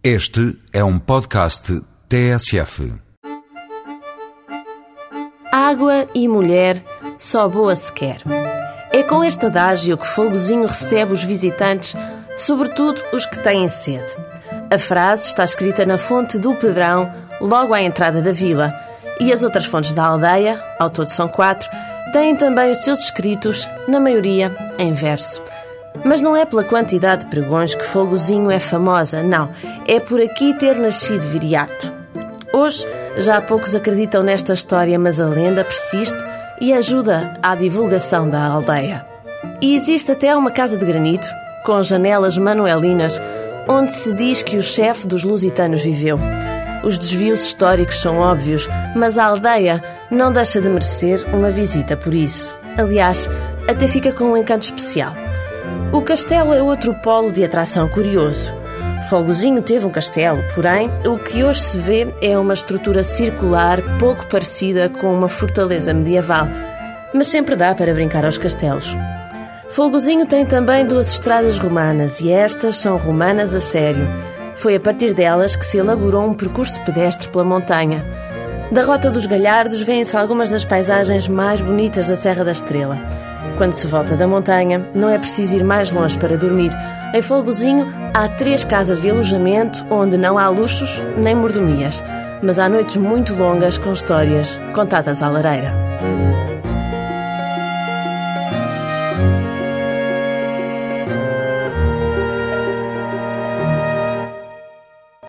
Este é um podcast TSF. Água e mulher, só boa se quer. É com este adágio que Folgozinho recebe os visitantes, sobretudo os que têm sede. A frase está escrita na fonte do Pedrão, logo à entrada da vila, e as outras fontes da aldeia, ao todo são quatro, têm também os seus escritos, na maioria, em verso. Mas não é pela quantidade de pregões que Folgozinho é famosa, não. É por aqui ter nascido viriato. Hoje, já poucos acreditam nesta história, mas a lenda persiste e ajuda à divulgação da aldeia. E existe até uma casa de granito, com janelas manuelinas, onde se diz que o chefe dos lusitanos viveu. Os desvios históricos são óbvios, mas a aldeia não deixa de merecer uma visita por isso. Aliás, até fica com um encanto especial. O castelo é outro polo de atração curioso. Folgozinho teve um castelo, porém, o que hoje se vê é uma estrutura circular pouco parecida com uma fortaleza medieval. Mas sempre dá para brincar aos castelos. Folgozinho tem também duas estradas romanas e estas são romanas a sério. Foi a partir delas que se elaborou um percurso pedestre pela montanha. Da Rota dos Galhardos vêm-se algumas das paisagens mais bonitas da Serra da Estrela. Quando se volta da montanha, não é preciso ir mais longe para dormir. Em Folgozinho há três casas de alojamento onde não há luxos nem mordomias, mas há noites muito longas com histórias contadas à lareira.